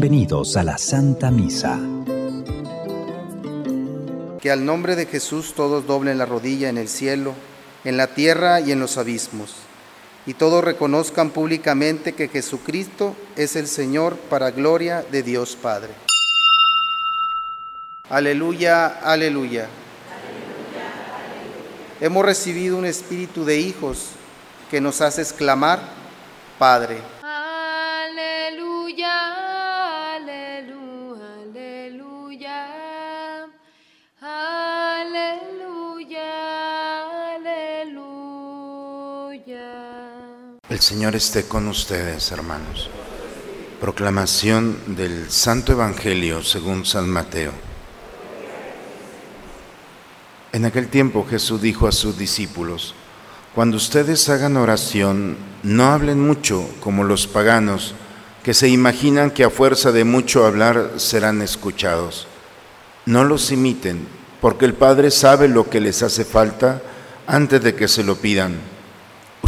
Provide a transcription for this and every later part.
Bienvenidos a la Santa Misa. Que al nombre de Jesús todos doblen la rodilla en el cielo, en la tierra y en los abismos, y todos reconozcan públicamente que Jesucristo es el Señor para gloria de Dios Padre. Aleluya, aleluya. Hemos recibido un espíritu de hijos que nos hace exclamar, Padre. Aleluya, El Señor esté con ustedes, hermanos. Proclamación del Santo Evangelio según San Mateo. En aquel tiempo Jesús dijo a sus discípulos, Cuando ustedes hagan oración, no hablen mucho como los paganos, que se imaginan que a fuerza de mucho hablar serán escuchados. No los imiten, porque el Padre sabe lo que les hace falta antes de que se lo pidan.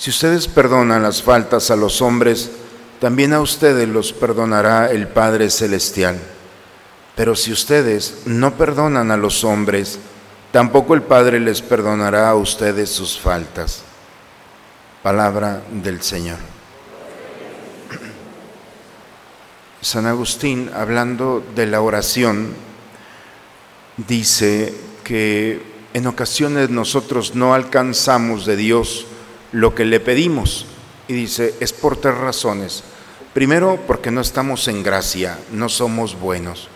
Si ustedes perdonan las faltas a los hombres, también a ustedes los perdonará el Padre Celestial. Pero si ustedes no perdonan a los hombres, tampoco el Padre les perdonará a ustedes sus faltas. Palabra del Señor. San Agustín, hablando de la oración, dice que en ocasiones nosotros no alcanzamos de Dios lo que le pedimos. Y dice, es por tres razones. Primero, porque no estamos en gracia, no somos buenos.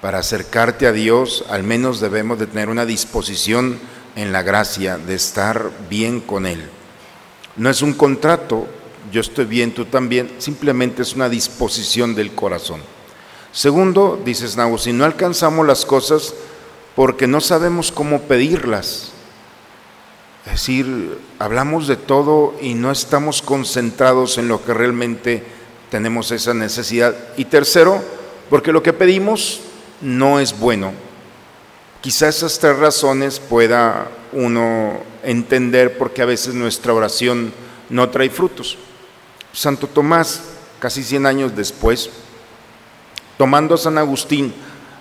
Para acercarte a Dios, al menos debemos de tener una disposición en la gracia de estar bien con Él. No es un contrato, yo estoy bien, tú también, simplemente es una disposición del corazón. Segundo, dices Nahu, si no alcanzamos las cosas porque no sabemos cómo pedirlas. Es decir, hablamos de todo y no estamos concentrados en lo que realmente tenemos esa necesidad. Y tercero, porque lo que pedimos no es bueno. Quizá esas tres razones pueda uno entender porque a veces nuestra oración no trae frutos. Santo Tomás, casi 100 años después, tomando a San Agustín,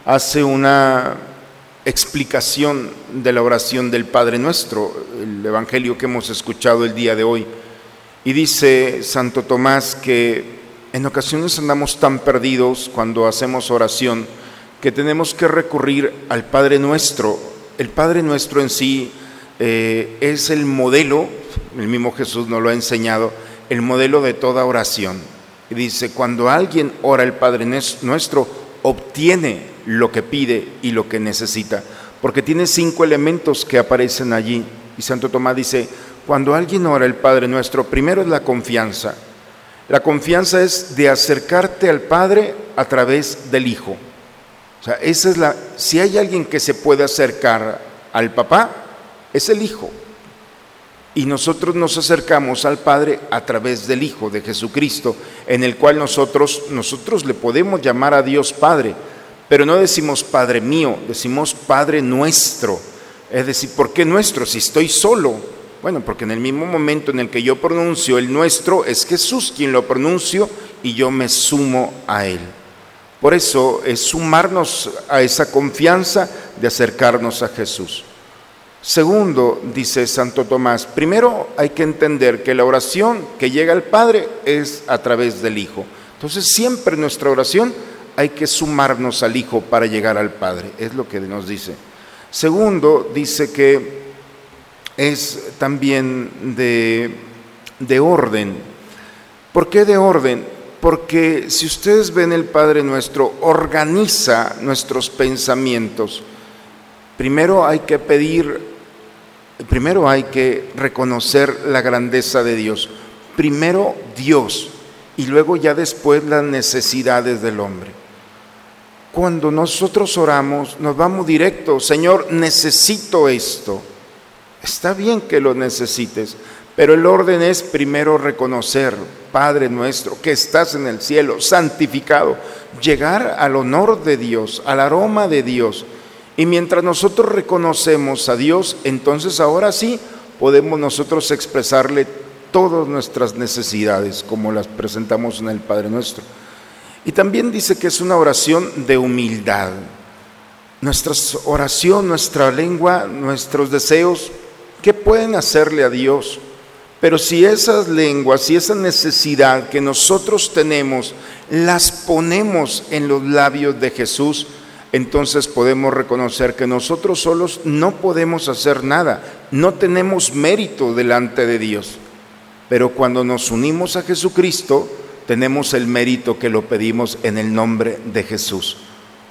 hace una explicación de la oración del Padre Nuestro, el Evangelio que hemos escuchado el día de hoy. Y dice Santo Tomás que en ocasiones andamos tan perdidos cuando hacemos oración que tenemos que recurrir al Padre Nuestro. El Padre Nuestro en sí eh, es el modelo, el mismo Jesús nos lo ha enseñado, el modelo de toda oración. Y dice, cuando alguien ora el Padre Nuestro, obtiene lo que pide y lo que necesita, porque tiene cinco elementos que aparecen allí. Y Santo Tomás dice, cuando alguien ora el Padre Nuestro, primero es la confianza. La confianza es de acercarte al Padre a través del Hijo. O sea, esa es la, si hay alguien que se puede acercar al papá, es el Hijo. Y nosotros nos acercamos al Padre a través del Hijo de Jesucristo, en el cual nosotros, nosotros le podemos llamar a Dios Padre, pero no decimos Padre mío, decimos Padre nuestro. Es decir, ¿por qué nuestro? Si estoy solo. Bueno, porque en el mismo momento en el que yo pronuncio el nuestro, es Jesús quien lo pronuncio y yo me sumo a Él. Por eso es sumarnos a esa confianza de acercarnos a Jesús. Segundo, dice Santo Tomás, primero hay que entender que la oración que llega al Padre es a través del Hijo. Entonces siempre nuestra oración hay que sumarnos al Hijo para llegar al Padre, es lo que nos dice. Segundo, dice que es también de, de orden. ¿Por qué de orden? Porque si ustedes ven el Padre nuestro, organiza nuestros pensamientos. Primero hay que pedir, primero hay que reconocer la grandeza de Dios. Primero Dios y luego ya después las necesidades del hombre. Cuando nosotros oramos, nos vamos directo, Señor, necesito esto. Está bien que lo necesites, pero el orden es primero reconocer, Padre nuestro, que estás en el cielo, santificado, llegar al honor de Dios, al aroma de Dios. Y mientras nosotros reconocemos a Dios, entonces ahora sí podemos nosotros expresarle todas nuestras necesidades, como las presentamos en el Padre nuestro. Y también dice que es una oración de humildad. Nuestra oración, nuestra lengua, nuestros deseos, ¿qué pueden hacerle a Dios? Pero si esas lenguas y esa necesidad que nosotros tenemos las ponemos en los labios de Jesús, entonces podemos reconocer que nosotros solos no podemos hacer nada, no tenemos mérito delante de Dios. Pero cuando nos unimos a Jesucristo, tenemos el mérito que lo pedimos en el nombre de Jesús.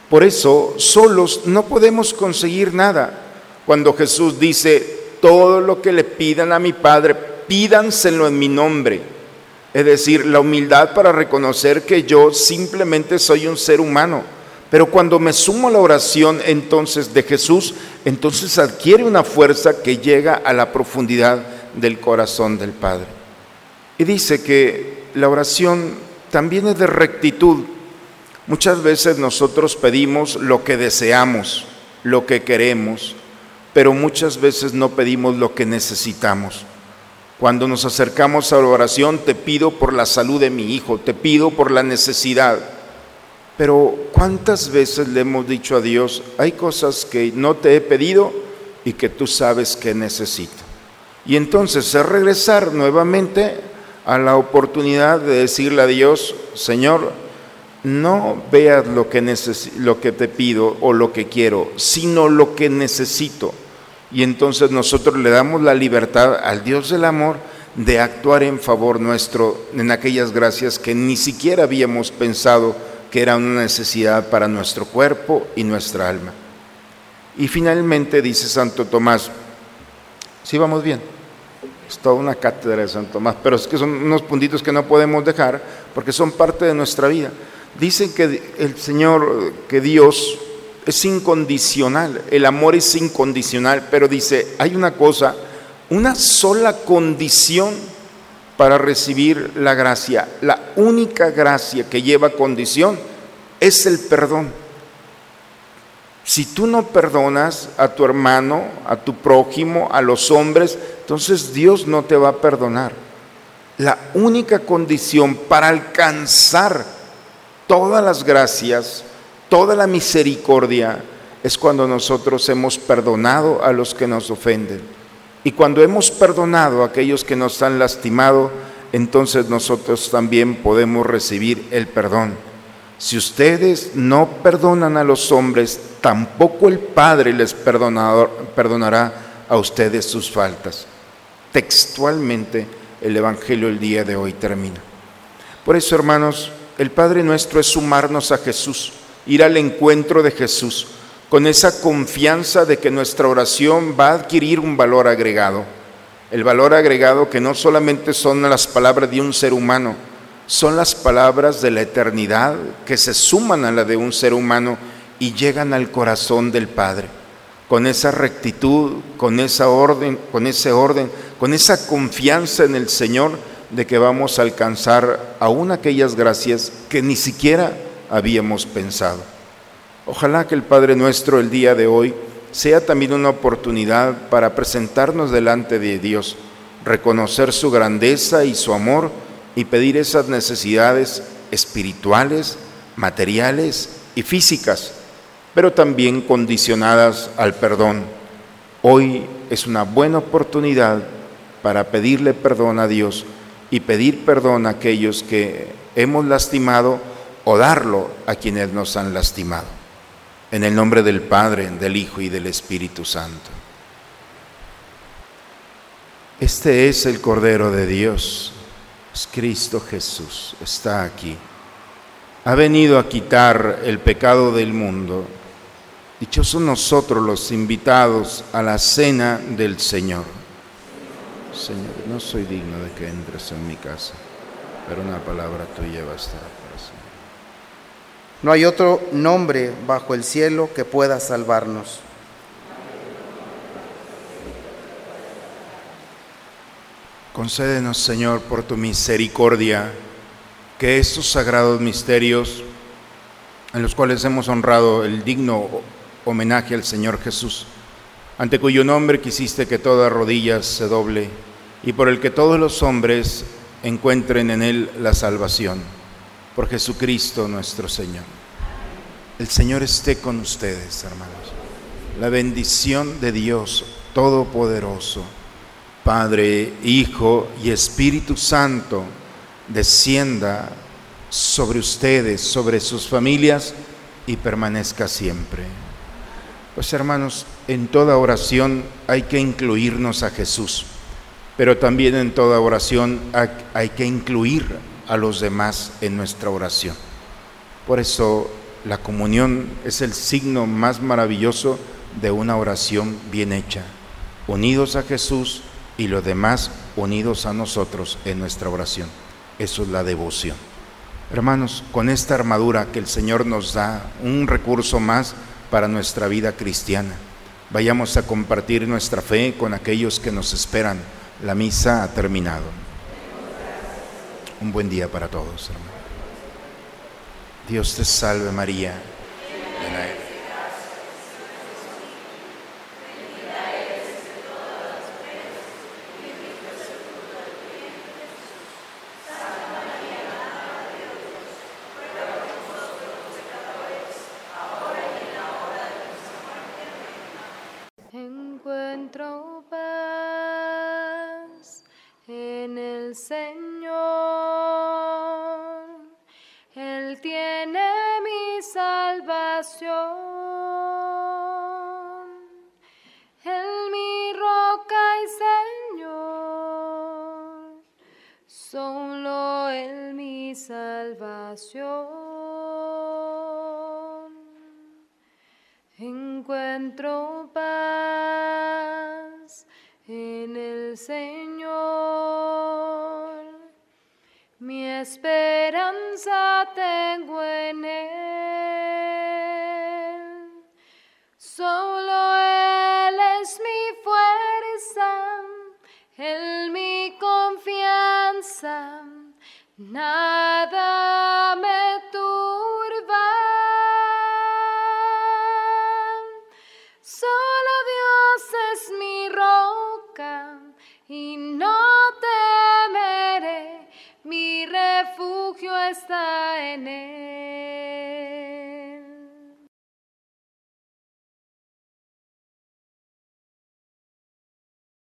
Por eso, solos no podemos conseguir nada. Cuando Jesús dice, todo lo que le pidan a mi Padre, pídanselo en mi nombre. Es decir, la humildad para reconocer que yo simplemente soy un ser humano. Pero cuando me sumo a la oración entonces de Jesús, entonces adquiere una fuerza que llega a la profundidad del corazón del Padre. Y dice que la oración también es de rectitud. Muchas veces nosotros pedimos lo que deseamos, lo que queremos, pero muchas veces no pedimos lo que necesitamos. Cuando nos acercamos a la oración, te pido por la salud de mi hijo, te pido por la necesidad. Pero ¿cuántas veces le hemos dicho a Dios, hay cosas que no te he pedido y que tú sabes que necesito? Y entonces es regresar nuevamente a la oportunidad de decirle a Dios, Señor, no veas lo que, lo que te pido o lo que quiero, sino lo que necesito. Y entonces nosotros le damos la libertad al Dios del amor de actuar en favor nuestro en aquellas gracias que ni siquiera habíamos pensado que eran una necesidad para nuestro cuerpo y nuestra alma. Y finalmente dice Santo Tomás, si ¿sí vamos bien, es toda una cátedra de Santo Tomás, pero es que son unos puntitos que no podemos dejar porque son parte de nuestra vida. Dicen que el Señor, que Dios es incondicional, el amor es incondicional, pero dice, hay una cosa, una sola condición para recibir la gracia. La única gracia que lleva condición es el perdón. Si tú no perdonas a tu hermano, a tu prójimo, a los hombres, entonces Dios no te va a perdonar. La única condición para alcanzar todas las gracias Toda la misericordia es cuando nosotros hemos perdonado a los que nos ofenden. Y cuando hemos perdonado a aquellos que nos han lastimado, entonces nosotros también podemos recibir el perdón. Si ustedes no perdonan a los hombres, tampoco el Padre les perdonará a ustedes sus faltas. Textualmente el Evangelio el día de hoy termina. Por eso, hermanos, el Padre nuestro es sumarnos a Jesús ir al encuentro de Jesús con esa confianza de que nuestra oración va a adquirir un valor agregado. El valor agregado que no solamente son las palabras de un ser humano, son las palabras de la eternidad que se suman a la de un ser humano y llegan al corazón del Padre. Con esa rectitud, con esa orden, con ese orden, con esa confianza en el Señor de que vamos a alcanzar aún aquellas gracias que ni siquiera habíamos pensado. Ojalá que el Padre nuestro el día de hoy sea también una oportunidad para presentarnos delante de Dios, reconocer su grandeza y su amor y pedir esas necesidades espirituales, materiales y físicas, pero también condicionadas al perdón. Hoy es una buena oportunidad para pedirle perdón a Dios y pedir perdón a aquellos que hemos lastimado o darlo a quienes nos han lastimado. En el nombre del Padre, del Hijo y del Espíritu Santo. Este es el Cordero de Dios, es Cristo Jesús, está aquí. Ha venido a quitar el pecado del mundo. Dichosos nosotros los invitados a la cena del Señor. Señor, no soy digno de que entres en mi casa, pero una palabra tuya bastará para siempre. No hay otro nombre bajo el cielo que pueda salvarnos. Concédenos, Señor, por tu misericordia, que estos sagrados misterios en los cuales hemos honrado el digno homenaje al Señor Jesús, ante cuyo nombre quisiste que toda rodilla se doble y por el que todos los hombres encuentren en él la salvación, por Jesucristo nuestro Señor. El Señor esté con ustedes, hermanos. La bendición de Dios Todopoderoso, Padre, Hijo y Espíritu Santo, descienda sobre ustedes, sobre sus familias y permanezca siempre. Pues hermanos, en toda oración hay que incluirnos a Jesús, pero también en toda oración hay que incluir a los demás en nuestra oración. Por eso la comunión es el signo más maravilloso de una oración bien hecha, unidos a Jesús y los demás unidos a nosotros en nuestra oración. Eso es la devoción. Hermanos, con esta armadura que el Señor nos da, un recurso más para nuestra vida cristiana, vayamos a compartir nuestra fe con aquellos que nos esperan. La misa ha terminado. Un buen día para todos, hermanos. Dios te salve María. llena eres Encuentro paz en el Señor. Él tiene mi salvación. Él mi roca y Señor. Solo Él mi salvación. Encuentro paz en el Señor. Mi esperanza tengo en Él. Solo Él es mi fuerza, Él mi confianza. Nada